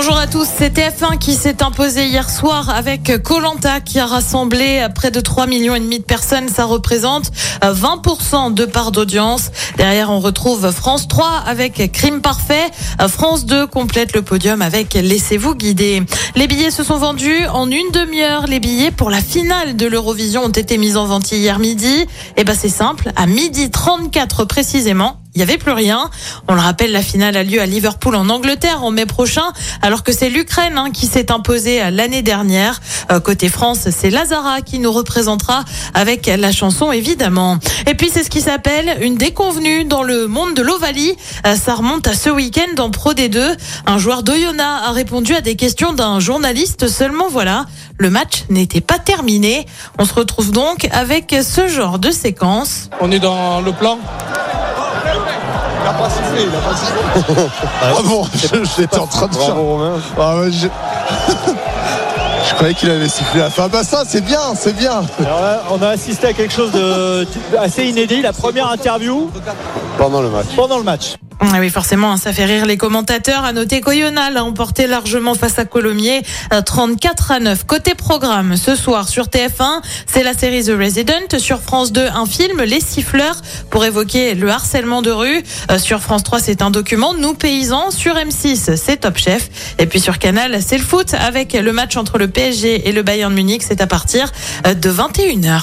Bonjour à tous, c'est TF1 qui s'est imposé hier soir avec Colanta qui a rassemblé près de 3 millions et demi de personnes. Ça représente 20% de part d'audience. Derrière, on retrouve France 3 avec Crime Parfait. France 2 complète le podium avec Laissez-vous guider. Les billets se sont vendus en une demi-heure. Les billets pour la finale de l'Eurovision ont été mis en vente hier midi. Et ben c'est simple, à midi 34 précisément, il n'y avait plus rien. On le rappelle, la finale a lieu à Liverpool en Angleterre en mai prochain, alors que c'est l'Ukraine hein, qui s'est imposée l'année dernière. Euh, côté France, c'est Lazara qui nous représentera avec la chanson évidemment. Et puis c'est ce qui s'appelle une déconvenue dans le monde de l'Ovalie. Euh, ça remonte à ce week-end en Pro D2. Un joueur d'Oyonnax a répondu à des questions d'un journaliste. Seulement voilà, le match n'était pas terminé. On se retrouve donc avec ce genre de séquence. On est dans le plan il n'a pas sifflé, il n'a pas sifflé. ah bon, j'étais en train de faire. Ah ouais, je... je croyais qu'il avait sifflé la fin. Bah ça, c'est bien, c'est bien. Alors là, on a assisté à quelque chose d'assez inédit, la première interview pendant le match. Pendant le match. Ah oui, forcément, hein, ça fait rire les commentateurs. À noter qu'Oyonnax a emporté largement face à Colomiers, 34 à 9. Côté programme, ce soir sur TF1, c'est la série The Resident. Sur France 2, un film, Les Siffleurs, pour évoquer le harcèlement de rue. Euh, sur France 3, c'est un document, Nous paysans. Sur M6, c'est Top Chef. Et puis sur Canal, c'est le foot avec le match entre le PSG et le Bayern Munich. C'est à partir euh, de 21h.